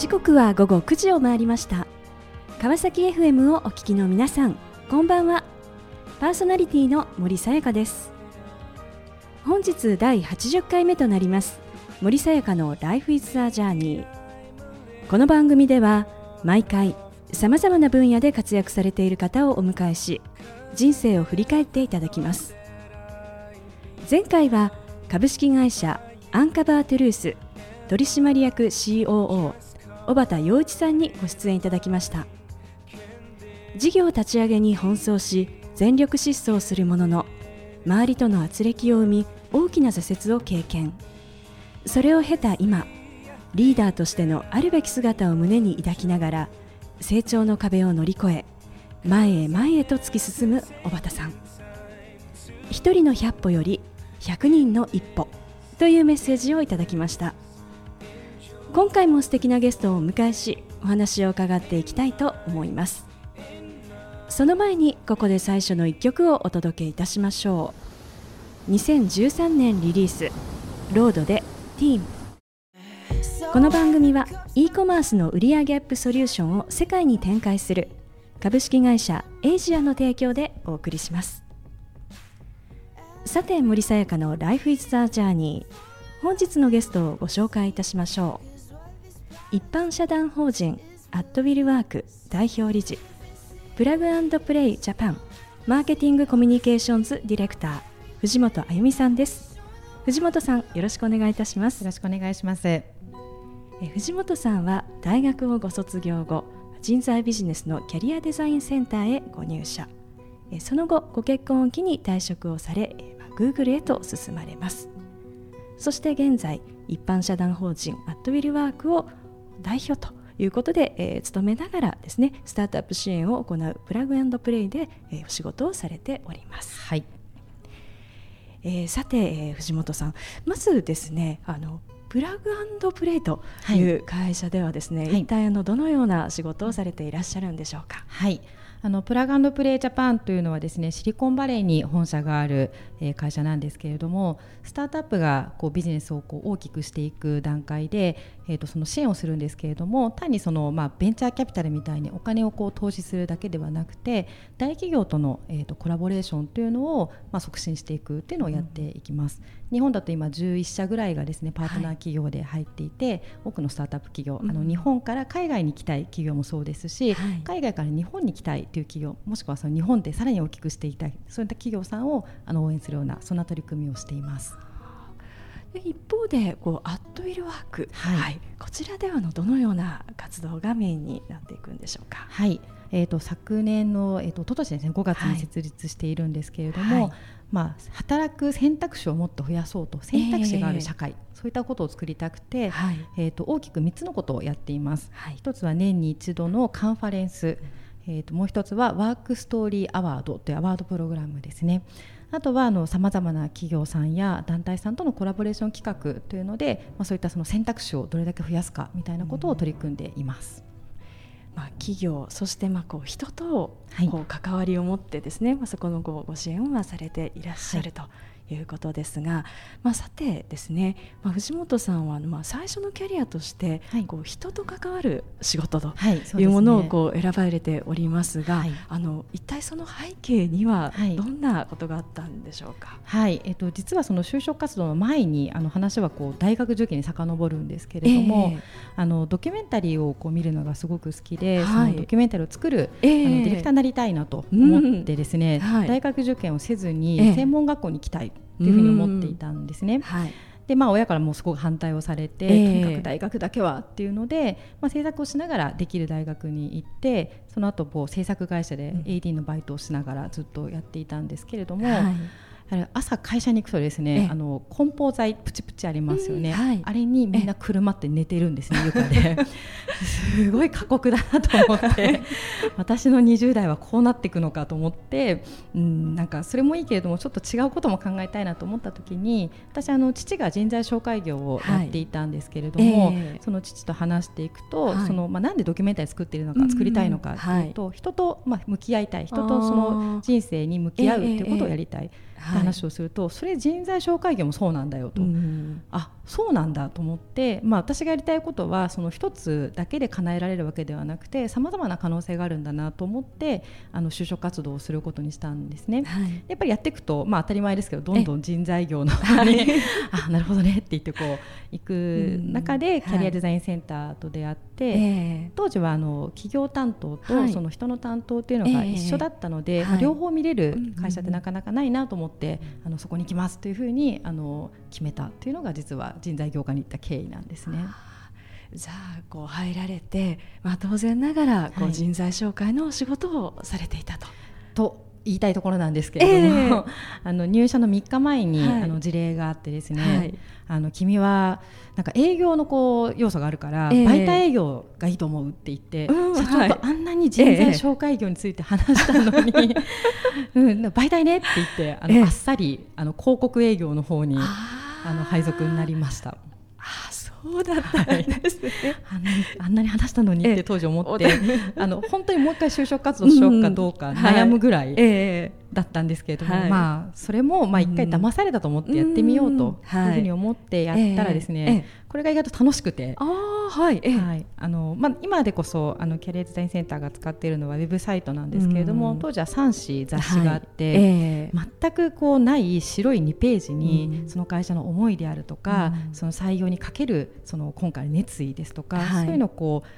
時刻は午後9時を回りました。川崎 FM をお聞きの皆さんこんばんは。パーソナリティの森さやかです。本日第80回目となります森さやかの Life is a Journey この番組では毎回さまざまな分野で活躍されている方をお迎えし人生を振り返っていただきます。前回は株式会社アンカバートゥルース取締役 COO 小畑洋一さんにご出演いただきました。事業立ち上げに奔走し全力疾走するものの周りとの圧力を生み大きな挫折を経験。それを経た今リーダーとしてのあるべき姿を胸に抱きながら成長の壁を乗り越え前へ前へと突き進む小畑さん。一人の百歩より100人の一歩というメッセージをいただきました。今回も素敵なゲストをお迎えしお話を伺っていきたいと思います。その前にここで最初の一曲をお届けいたしましょう。2013年リリースロードでティーンこの番組は e コマースの売上アップソリューションを世界に展開する株式会社エイジアの提供でお送りします。さて森さやかの Life is the Journey 本日のゲストをご紹介いたしましょう。一般社団法人アットウィルワーク代表理事プラグプレイジャパンマーケティングコミュニケーションズディレクター藤本あゆみさんです。藤本さんよろしくお願いいたします。よろしくお願いします。え藤本さんは大学をご卒業後人材ビジネスのキャリアデザインセンターへご入社。えその後ご結婚を機に退職をされえ Google へと進まれます。そして現在一般社団法人アットウィルワークを代表ということで、えー、勤めながらですねスタートアップ支援を行うプラグプレイで、えー、お仕事をされております。はいえー、さて、えー、藤本さんまずですねあのプラグプレイという会社ではですね、はい、一体あのどのような仕事をされていらっしゃるんでしょうか？はいあのプラグプレイジャパンというのはですねシリコンバレーに本社がある、えー、会社なんですけれどもスタートアップがこうビジネスをこう大きくしていく段階で、えー、とその支援をするんですけれども単にその、まあ、ベンチャーキャピタルみたいにお金をこう投資するだけではなくて大企業との、えー、とコラボレーションというのを、まあ、促進していくっていうのをやっていきます。うん日本だと今11社ぐらいがですねパートナー企業で入っていて、はい、多くのスタートアップ企業、あの日本から海外に行きたい企業もそうですし、はい、海外から日本に来たいという企業もしくはその日本でさらに大きくしていきたいそういった企業さんをあの応援するようなそんな取り組みをしています。一方でこうアットウィルワーク、はい、はい、こちらではのどのような活動がメインになっていくんでしょうか？はい。えーと、昨年の、えーと、とですね5月に設立しているんですけれども、はい、まあ、働く選択肢をもっと増やそうと選択肢がある社会、えー、そういったことを作りたくて、はい、えーと、大きく3つのことをやっています。はい、1つは年に一度のカンファレンス、えー、ともう1つはワークストーリーアワードというアワードプログラムですね。あとはさまざまな企業さんや団体さんとのコラボレーション企画というので、まあ、そういったその選択肢をどれだけ増やすかみたいなことを取り組んでいます。まあ、企業そしてまあこう人とこう関わりを持ってですね、はい、まあ、そこのごご支援をまあされていらっしゃるということですが、まあ、さてですね、まあ、藤本さんはまあ最初のキャリアとしてこう人と関わる仕事というものをこう選ばれておりますが、はい。あの一体その背景にはどんなことがあったんでしょうか、はい、えっと、実はその就職活動の前にあの話はこう大学受験に遡るんですけれども、えー、あのドキュメンタリーをこう見るのがすごく好きで、はい、そのドキュメンタリーを作る、えー、あのディレクターになりたいなと思ってですね、うん。はい、大学受験をせずに専門学校に行きたいっていうふうに思っていたんですね。はい。でまあ、親からもすごく反対をされて、えー、とにかく大学だけはっていうので、まあ、制作をしながらできる大学に行ってその後こう制作会社で AD のバイトをしながらずっとやっていたんですけれども、はい朝会社に行くとですねあの梱包材プチプチありますよね、はい、あれにみんな車って寝てるんですね床で。すごい過酷だなと思って。私の20代はこうなっていくのかと思って、うん、なんかそれもいいけれどもちょっと違うことも考えたいなと思った時に私あの父が人材紹介業をやっていたんですけれども、はいえ。ー、その父と話していくと、はい、そのまあ、なんでドキュメンタリー作っているのか、作りたいのかというと、人とまあ向き合いたい。人とその人生に向き合うということをやりたい。話をすると、それ人材紹介業もそうなんだよと、うん、あそうなんだと思って、まあ、私がやりたいことはその一つだけで叶えられるわけではなくてさまざまな可能性があるんだなと思ってあの就職活動をすることにしたんですね。はい、やっぱりやっていくと、まあ、当たり前ですけどどんどん人材業の方に、あなるほどねって言ってこう行く中でキャリアデザインセンターと出会って、はい、当時はあの企業担当とその人の担当っていうのが一緒だったので、はい、両方見れる会社ってなかなかないなと思って、あのそこに行きますというふうにあの決めたっていうのが実は人材業界に行った経緯なんですね。じゃあこう入られて、まあ、当然ながらこう人材紹介のお仕事をされていたと。と言いたいところなんですけれども、えー、あの入社の3日前に、はい、あの事例があってですね、はい、あの君はなんか営業のこう要素があるから、えー、媒体営業がいいと思うって言って、うん、社長とあんなに人材紹介業について話したのに、え ー、うん、媒体ねって言ってあの、あっさりあの広告営業の方にあの配属になりました。そうだったんですね、はい、あんなに話したのにって当時思って、あの本当にもう一回就職活動しようかどうか悩むぐらいだったんですけれども、はい、まあそれもまあ一回騙されたと思ってやってみようというふうに思ってやったらですね、これが意外と楽しくて。あはい、はい、あのまあ、今でこそあのキャリアデザインセンターが使っているのはウェブサイトなんですけれども、当時は3紙雑誌があって、はい。えー、全くこうない白い2ページに、その会社の思いであるとか、その採用にかけるその今回の熱意ですとか、はい、そういうのをこう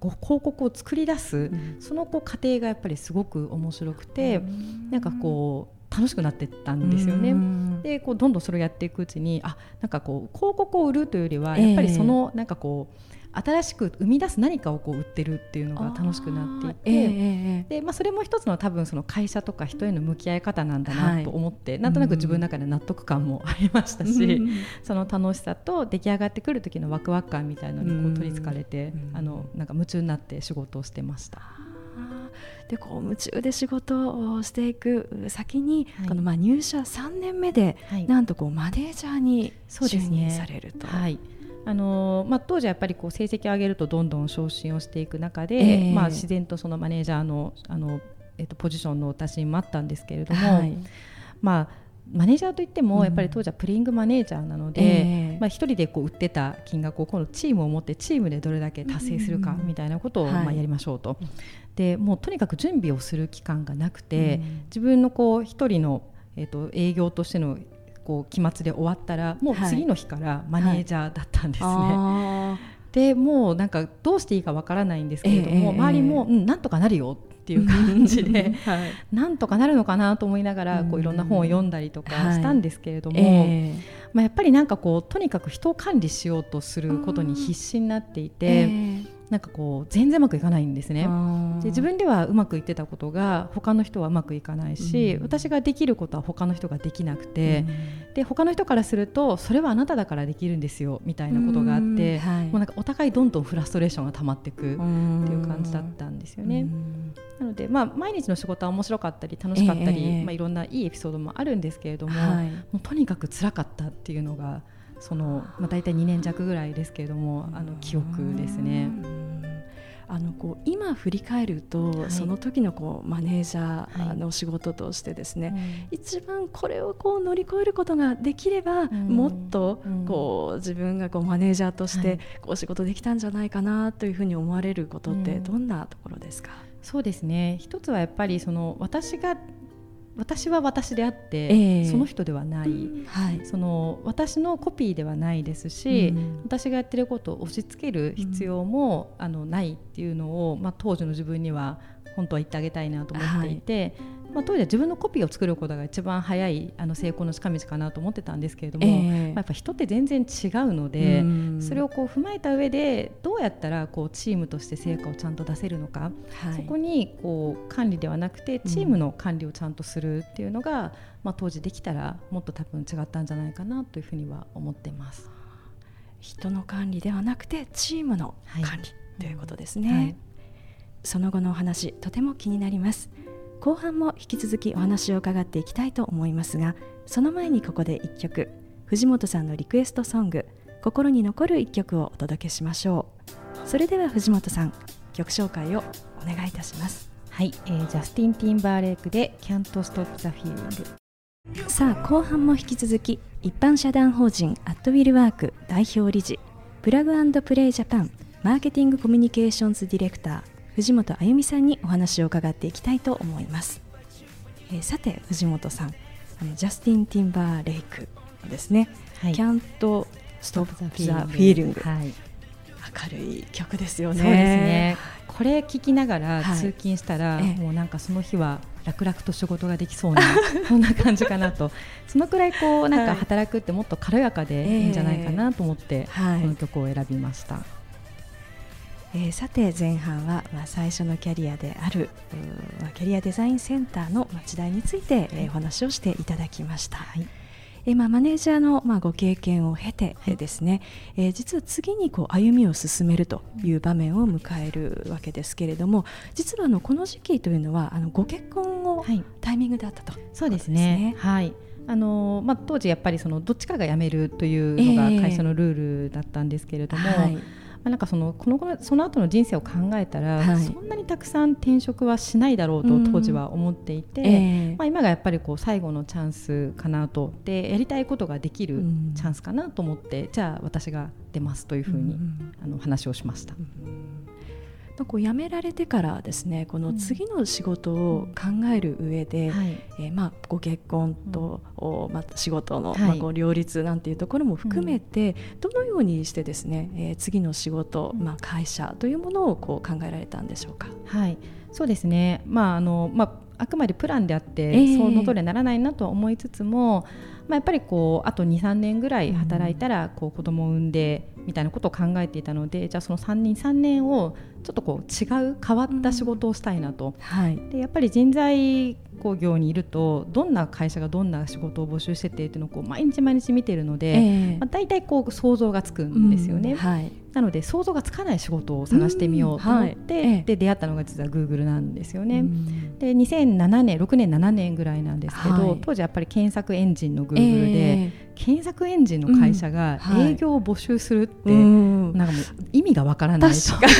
広告を作り出す、うん、そのこう過程がやっぱりすごく面白くて、うん、なんかこう楽しくなっていったんですよね。でこうどんどんそれをやっていくうちにあなんかこう広告を売るというよりはやっぱりその、なんかこう新しく生み出す何かをこう売ってるっていうのが楽しくなっていて、えー、でまあ、それも一つの多分その会社とか人への向き合い方なんだなと思って、はい、なんとなく自分の中で納得感もありましたし、うん、その楽しさと出来上がってくる時のワクワク感みたいのにこう取りつかれて、うん、あのなんか夢中になって仕事をしてました。でこう夢中で仕事をしていく先に、はい、このまあ入社3年目で、はい、なんとこうマネージャーに就任されると。はい。あのまあ、当時はやっぱりこう成績を上げるとどんどん昇進をしていく中で、えー、まあ、自然とそのマネージャーのあの、えー、とポジションの打診もあったんですけれども、はい、まあマネージャーといってもやっぱり当時はプレイングマネージャーなので、えー、まあ、1人でこう売ってた金額を今度チームを持ってチームでどれだけ達成するかみたいなことをまあやりましょうと、はい、でもうとにかく準備をする期間がなくて、自分のこう1人の、えー、と営業としてのこう期末で終わったらもう次の日からマネージャーだったんですね。はい、でもうなんかどうしていいかわからないんですけれども、えー、周りも、うん、なんとかなるよっていう感じで、はい、なんとかなるのかなと思いながらこういろんな本を読んだりとかしたんですけれども、はいえ。ー、まあ、やっぱりなんかこうとにかく人を管理しようとすることに必死になっていて。えーなんかこう全然うまくいかないんですね。で自分ではうまくいってたことが他の人はうまくいかないし、うん、私ができることは他の人ができなくて、うん、で他の人からするとそれはあなただからできるんですよみたいなことがあって、はい、もうなんかお互いどんどんフラストレーションが溜まっていくっていう感じだったんですよね。なので、まあ、毎日の仕事は面白かったり楽しかったり、え。ー、まあ、いろんないいエピソードもあるんですけれどもはい、もうとにかく辛かったっていうのがその、まあ、大体2年弱ぐらいですけれどもあの記憶ですね。あのこう今振り返ると、はい、その時のこうマネージャーの仕事としてですね、はい、一番これをこう乗り越えることができれば、うん、もっとこう自分がこうマネージャーとしてこう仕事できたんじゃないかなというふうに思われることってどんなところですか、うん、そうですね。一つはやっぱりその私が私は私であって、えー、その人ではない、はい、その私のコピーではないですし、うん、私がやってることを押し付ける必要も、うん、あのないっていうのを、まあ、当時の自分には本当は言ってあげたいなと思っていて、はい、まあ、当時は自分のコピーを作ることが一番早いあの成功の近道かなと思ってたんですけれども、えー、まあ、やっぱ人って全然違うので、それをこう踏まえた上でどうやったらこうチームとして成果をちゃんと出せるのか、はい、そこにこう管理ではなくてチームの管理をちゃんとするっていうのが、まあ、当時できたらもっと多分違ったんじゃないかなというふうには思ってます。人の管理ではなくてチームの管理、はい、ということですね、はい、その後のお話とても気になります後半も引き続きお話を伺っていきたいと思いますがその前にここで1曲藤本さんのリクエストソング「心に残る1曲」をお届けしましょう。それでは藤本さん曲紹介をお願いいたします。はい、えー、ジャスティン・ティンバーレイクで「Can't Stop the Feeling」さあ後半も引き続き一般社団法人アットウィルワーク代表理事プラグプレイジャパンマーケティングコミュニケーションズディレクター藤本あゆみさんにお話を伺っていきたいと思います、えー、さて藤本さんあのジャスティン・ティンバーレイクですね「はい、Can't Stop the Feeling」はい。明るい曲ですよね。そうですね。これ聞きながら通勤したら、はい、もうなんかその日は楽々と仕事ができそうな そんな感じかなと。そのくらいこうなんか働くってもっと軽やかでいいんじゃないかなと思って、はい、この曲を選びました。えー、さて前半は、まあ、最初のキャリアであるキャリアデザインセンターの時代について、えー、お話をしていただきました。はい。えまあ、マネージャーの、まあ、ご経験を経てですね、はい、えー、実は次にこう歩みを進めるという場面を迎えるわけですけれども実はあのこの時期というのはあのご結婚をタイミングであったと、はい、そうですね。はい。あのまあ、当時やっぱりそのどっちかが辞めるというのが会社のルールだったんですけれども、えーはい。まあ、なんかそのこのその後の人生を考えたら、はい、そんなにたくさん転職はしないだろうと当時は思っていて、うんえ。ー、まあ、今がやっぱりこう最後のチャンスかなと。でやりたいことができるチャンスかなと思って、うん、じゃあ私が出ますというふうに、ん、あの話をしました。うんこう辞められてからですねこの次の仕事を考える上で、うんはい、えー、まあ、ご結婚と、うん、また仕事の、はい、まあ、こう両立なんていうところも含めて、うん、どのようにしてですね、えー、次の仕事、まあ、会社というものをこう考えられたんでしょうか？はい。そうですね、まああのまあ、あくまでプランであって、えー、その通りにならないなとは思いつつも、まあ、やっぱりこうあと23年ぐらい働いたらこう子供を産んでみたいなことを考えていたのでじゃあその3人3年をちょっとこう違う変わった仕事をしたいなと、うんはい、でやっぱり人材工業にいるとどんな会社がどんな仕事を募集しててっていうのをこう毎日毎日見ているので、えー、まあ、大体こう想像がつくんですよね。うん。はい、なので想像がつかない仕事を探してみようと思って、うんはい、で出会ったのが実はグーグルなんですよね。うん、で2007年6年7年ぐらいなんですけど、はい、当時やっぱり検索エンジンのグーグルで、えー、検索エンジンの会社が営業を募集するって、なんかもう意味がわからないしか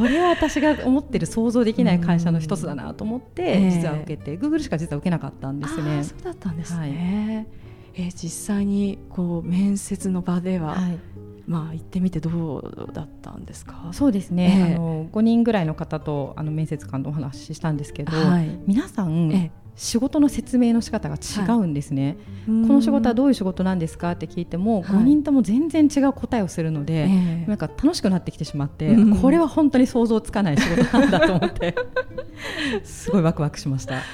これは私が思ってる想像できない会社の一つだなと思って、実は受けて、グーグルしか実は受けなかったんですね。そうだったんですね、はい、えー、実際にこう面接の場では、はいまあ行ってみてどうだったんですか？そうですね。えー、あの5人ぐらいの方とあの面接官とお話ししたんですけど、はい、皆さん、えー仕事の説明の仕方が違うんですね、はい、この仕事はどういう仕事なんですかって聞いても、5人とも全然違う答えをするので、なんか楽しくなってきてしまって、これは本当に想像つかない仕事なんだと思ってすごいワクワクしました。はい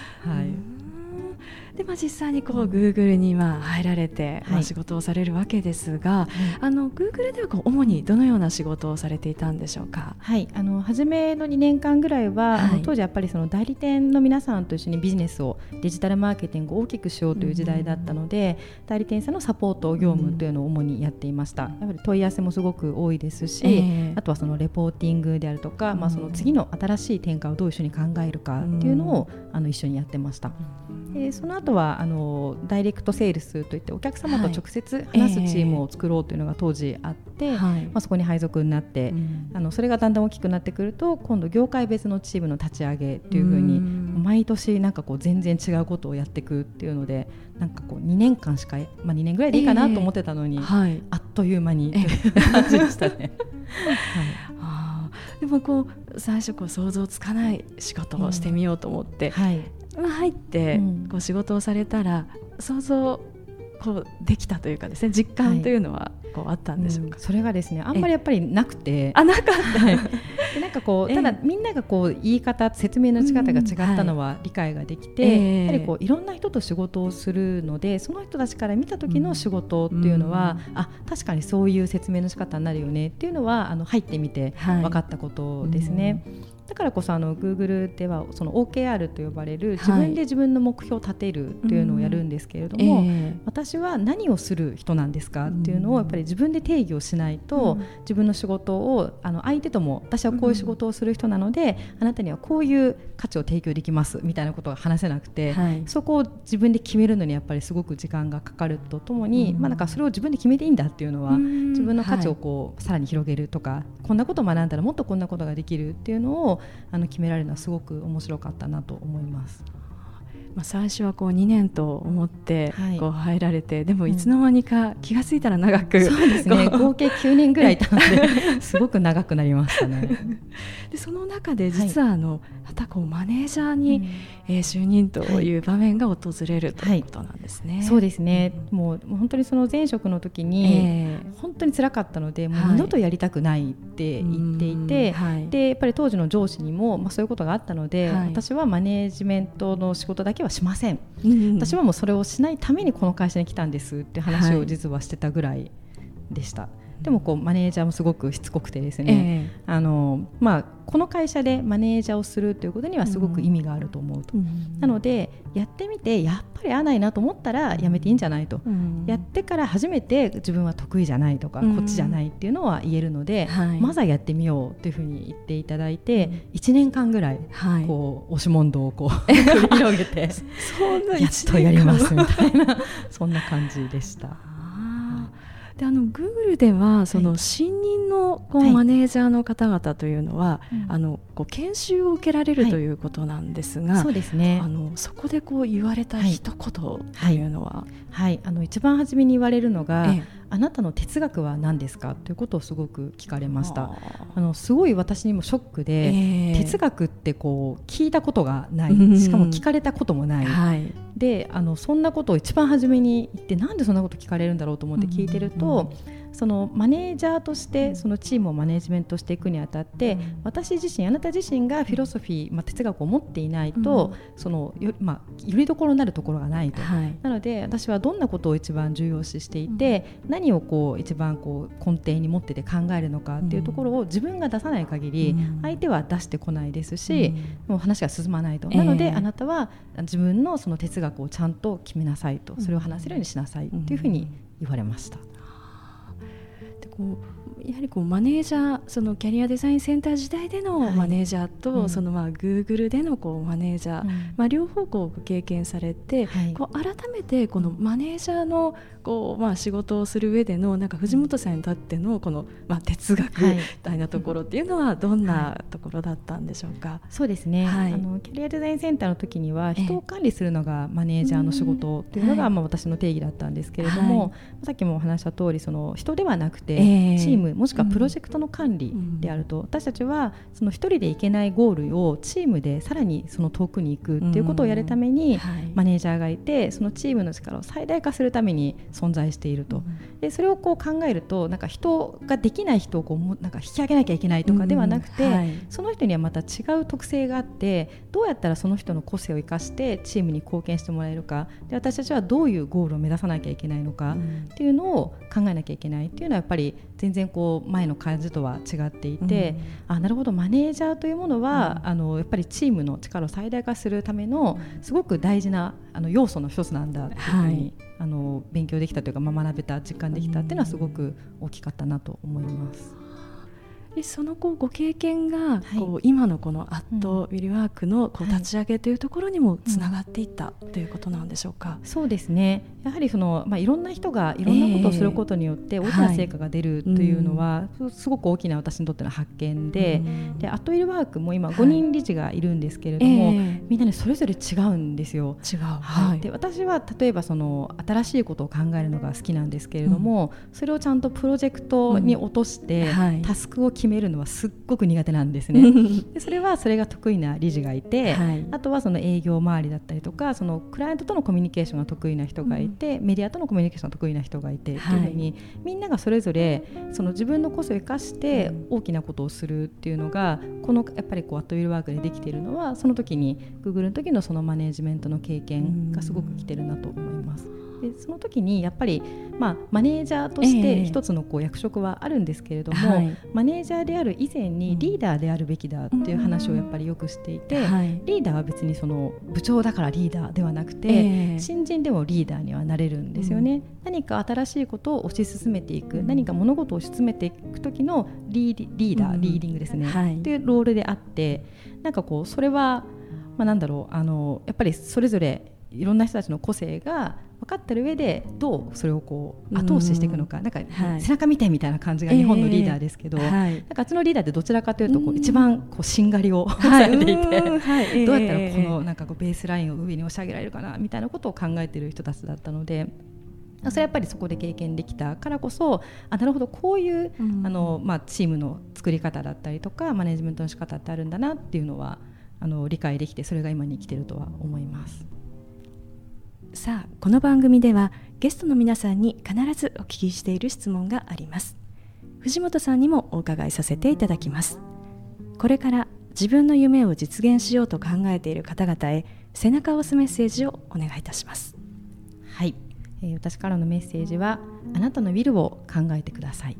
で、まあ、実際にこう、グーグルにまあ入られて、まあ、仕事をされるわけですが、あのグーグルではこう主にどのような仕事をされていたんでしょうか？はい、あの初めの2年間ぐらいは、はい、あの当時やっぱりその代理店の皆さんと一緒にビジネスをデジタルマーケティングを大きくしようという時代だったので、うん、代理店さんのサポート業務というのを主にやっていました。やっぱり問い合わせもすごく多いですし、えー、あとはそのレポーティングであるとか、うん、まあその次の新しい展開をどう一緒に考えるかっていうのを、うん、あの一緒にやってました。えー、その後はあのダイレクトセールスといってお客様と直接話すチームを作ろうというのが当時あって、はい、まあ、そこに配属になって、あのそれがだんだん大きくなってくると今度業界別のチームの立ち上げというふうに毎年なんかこう全然違うことをやっていくっていうのでなんかこう2年間しか、まあ、2年ぐらいでいいかなと思ってたのに、えーはい、あっという間に、えー、感じでしたね。はい、でもこう最初こう想像つかない仕事をしてみようと思って、はい、入ってこう仕事をされたら想像こうできたというかですね実感というのはこうあったんでしょうか、はいうん、それがですねあんまりやっぱりなくて。あなかった、はい、でなんかこうただみんながこう言い方説明の仕方が違ったのは理解ができて、うんはい、やはりこういろんな人と仕事をするのでその人たちから見た時の仕事っていうのは、うん、あ確かにそういう説明の仕方になるよねっていうのはあの入ってみて分かったことですね。だからこそあの Google ではその OKR と呼ばれる自分で自分の目標を立てるというのをやるんですけれども、はいうん。えー、私は何をする人なんですかっていうのをやっぱり自分で定義をしないと、うん、自分の仕事をあの相手とも私はこういう仕事をする人なので、うん、あなたにはこういう価値を提供できますみたいなことが話せなくて、はい、そこを自分で決めるのにやっぱりすごく時間がかかるとともに、まあ、なんかそれを自分で決めていいんだっていうのは、自分の価値をこう、さらに広げるとかこんなことを学んだらもっとこんなことができるっていうのをあの決められるのはすごく面白かったなと思います。まあ、最初はこう2年と思ってこう入られて、はい、でもいつの間にか気が付いたら長く、うん、そうですね。合計9年ぐらいいたのですごく長くなりましたね。でその中で実はあの、はい、またこうマネージャーに、うん、えー、就任という場面が訪れる、ということなんですね、そうですね、もう本当にその前職の時に、えー、本当に辛かったのでもう二度とやりたくないって言っていて、でやっぱり当時の上司にも、まあ、そういうことがあったので、私はマネージメントの仕事だけはしません、うんうん、私はもうそれをしないためにこの会社に来たんですって話を実はしてたぐらいでした。はいでもこうマネージャーもすごくしつこくてですね、えー、あのまあ、この会社でマネージャーをするということにはすごく意味があると思うと、うん、なのでやってみてやっぱり合わないなと思ったらやめていいんじゃないと、うん、やってから初めて自分は得意じゃないとか、うん、こっちじゃないっていうのは言えるので、はい、まずはやってみようというふうに言っていただいて、うん、1年間ぐらいこう、押し問答をこう 広げてやっとやりますみたいなそんな感じでした。であの Google ではその新任のこうマネージャーの方々というのは、はい、あのこう研修を受けられるということなんですが、はい、そうですね。あのそこでこう言われた一言というのは、はい、あの一番初めに言われるのが、ええあなたの哲学は何ですか？ということをすごく聞かれました。あのすごい私にもショックで、えー、哲学ってこう聞いたことがない。しかも聞かれたこともない、はい、であのそんなことを一番初めに言ってなんでそんなこと聞かれるんだろうと思って聞いてると、うんうんそのマネージャーとしてそのチームをマネジメントしていくにあたって、私自身あなた自身がフィロソフィー、まあ、哲学を持っていないと、そのよ,、まあ、よりどころになるところがないと、はい、なので私はどんなことを一番重要視していて、何をこう一番こう根底に持ってて考えるのかっていうところを自分が出さない限り、相手は出してこないですし、もう話が進まないと、なのであなたは自分のその哲学をちゃんと決めなさいとそれを話せるようにしなさいっていうふうに言われました。こうやはりこうマネージャーそのキャリアデザインセンター時代でのマネージャーと、はい、そのまあグーグルでのこうマネージャー、うん、まあ、両方こう経験されて、はい、こう改めてこのマネージャーのこう、まあ、仕事をする上でのなんか藤本さんにとってのこの、まあ、哲学みたいなところっていうのはどんなところだったんでしょうか、はい、そうですね、はい、あのキャリアデザインセンターの時には人を管理するのがマネージャーの仕事っていうのが、まあ、私の定義だったんですけれども、さっきもお話した通りそり人ではなくて、チームもしくはプロジェクトの管理であると、私たちはその一人でいけないゴールをチームでさらにその遠くに行くっていうことをやるために、マネージャーがいてそのチームの力を最大化するために存在していると、でそれをこう考えるとなんか人ができない人をこうなんか引き上げなきゃいけないとかではなくて、はい、その人にはまた違う特性があってどうやったらその人の個性を生かしてチームに貢献してもらえるか。で私たちはどういうゴールを目指さなきゃいけないのかっていうのを考えなきゃいけないっていうのはやっぱり全然こう前の感じとは違っていて、うん、あなるほどマネージャーというものは、うん、あのやっぱりチームの力を最大化するためのすごく大事なあの要素の一つなんだというふうに、はい。あの勉強できたというか、まあ、学べた実感できたっていうのはすごく大きかったなと思います。でそのこうご経験がこう、はい、今のこのアットウィルワークのこう立ち上げというところにもつながっていったということなんでしょうか？そうですね。やはりその、まあ、いろんな人がいろんなことをすることによって大きな成果が出るというのは、はい、すごく大きな私にとっての発見で,、でアットウィルワークも今5人理事がいるんですけれども、みんなねそれぞれ違うんですよ。違う、はい、で私は例えばその新しいことを考えるのが好きなんですけれども、うん、それをちゃんとプロジェクトに落として、タスクを決めるのはすっごく苦手なんですね。でそれはそれが得意な理事がいて、はい、あとはその営業周りだったりとかそのクライアントとのコミュニケーションが得意な人がいて、うん、メディアとのコミュニケーションが得意な人がいて、はい、いうふうにみんながそれぞれその自分の個性を生かして大きなことをするっていうのがこのやっぱりこうアットウィルワークでできているのはその時に Google の時のそのマネージメントの経験がすごくきてるなと思います。でその時にやっぱり、まあ、マネージャーとして一つのこう役職はあるんですけれども、えーはい、マネージャーである以前にリーダーであるべきだっていう話をやっぱりよくしていて、うんはい、リーダーは別にその部長だからリーダーではなくて、えー、新人でもリーダーにはなれるんですよね、うん、何か新しいことを推し進めていく何か物事を進めていく時のリーリーダー、うん、リーディングですね、はい、っていうロールであってなんかこうそれは、まあ、なんだろうあのやっぱりそれぞれいろんな人たちの個性が分かってる上でどうそれをこう後押ししていくのか、うん、なんか、はい、背中見てみたいな感じが日本のリーダーですけど、えーはい、なんかあっちのリーダーってどちらかというとこう、一番こうしんがりをされていて、はい、どうやったらこのなんかこうベースラインを上に押し上げられるかなみたいなことを考えている人たちだったので。それはやっぱりそこで経験できたからこそあなるほどこういう、うん、あのまあ、チームの作り方だったりとかマネジメントの仕方ってあるんだなっていうのはあの理解できてそれが今に生きてるとは思います。さあこの番組ではゲストの皆さんに必ずお聞きしている質問があります。藤本さんにもお伺いさせていただきます。これから自分の夢を実現しようと考えている方々へ背中を押すメッセージをお願いいたします。はい、えー、私からのメッセージはあなたのウィルを考えてください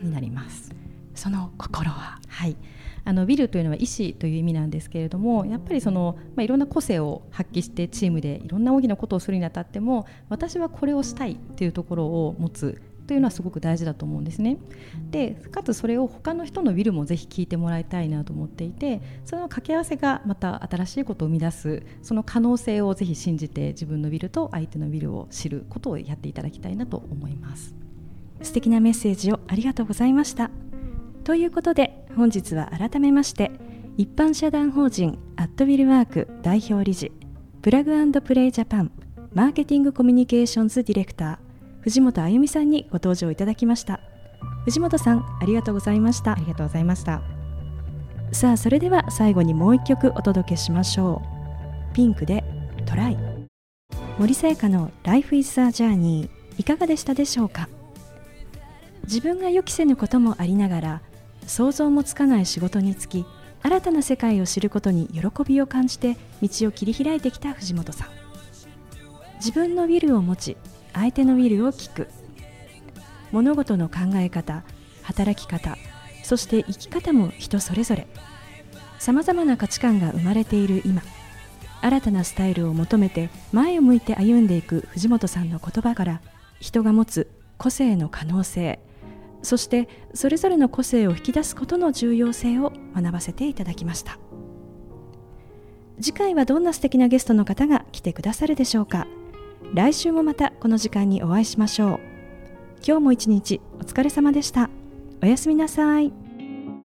になります。その心は？はいあのビルというのは意思という意味なんですけれどもやっぱりその、まあ、いろんな個性を発揮してチームでいろんな大きなことをするにあたっても私はこれをしたいというところを持つというのはすごく大事だと思うんですね。でかつそれを他の人のウィルもぜひ聞いてもらいたいなと思っていてその掛け合わせがまた新しいことを生み出すその可能性をぜひ信じて自分のウィルと相手のウィルを知ることをやっていただきたいなと思います。素敵なメッセージをありがとうございました。ということで本日は改めまして一般社団法人アットウィルワーク代表理事プラグプレイジャパンマーケティングコミュニケーションズディレクター藤本あゆみさんにご登場いただきました。藤本さんありがとうございました。ありがとうございました。さあそれでは最後にもう一曲お届けしましょう。ピンクでトライ。森さやかの Life is a Journey いかがでしたでしょうか？自分が予期せぬこともありながら想像もつかない仕事に就き新たな世界を知ることに喜びを感じて道を切り開いてきた藤本さん。自分のウィルを持ち相手のウィルを聞く。物事の考え方働き方そして生き方も人それぞれ。さまざまな価値観が生まれている今新たなスタイルを求めて前を向いて歩んでいく藤本さんの言葉から人が持つ個性の可能性そしてそれぞれの個性を引き出すことの重要性を学ばせていただきました。次回はどんな素敵なゲストの方が来てくださるでしょうか。来週もまたこの時間にお会いしましょう。今日も一日お疲れ様でした。おやすみなさい。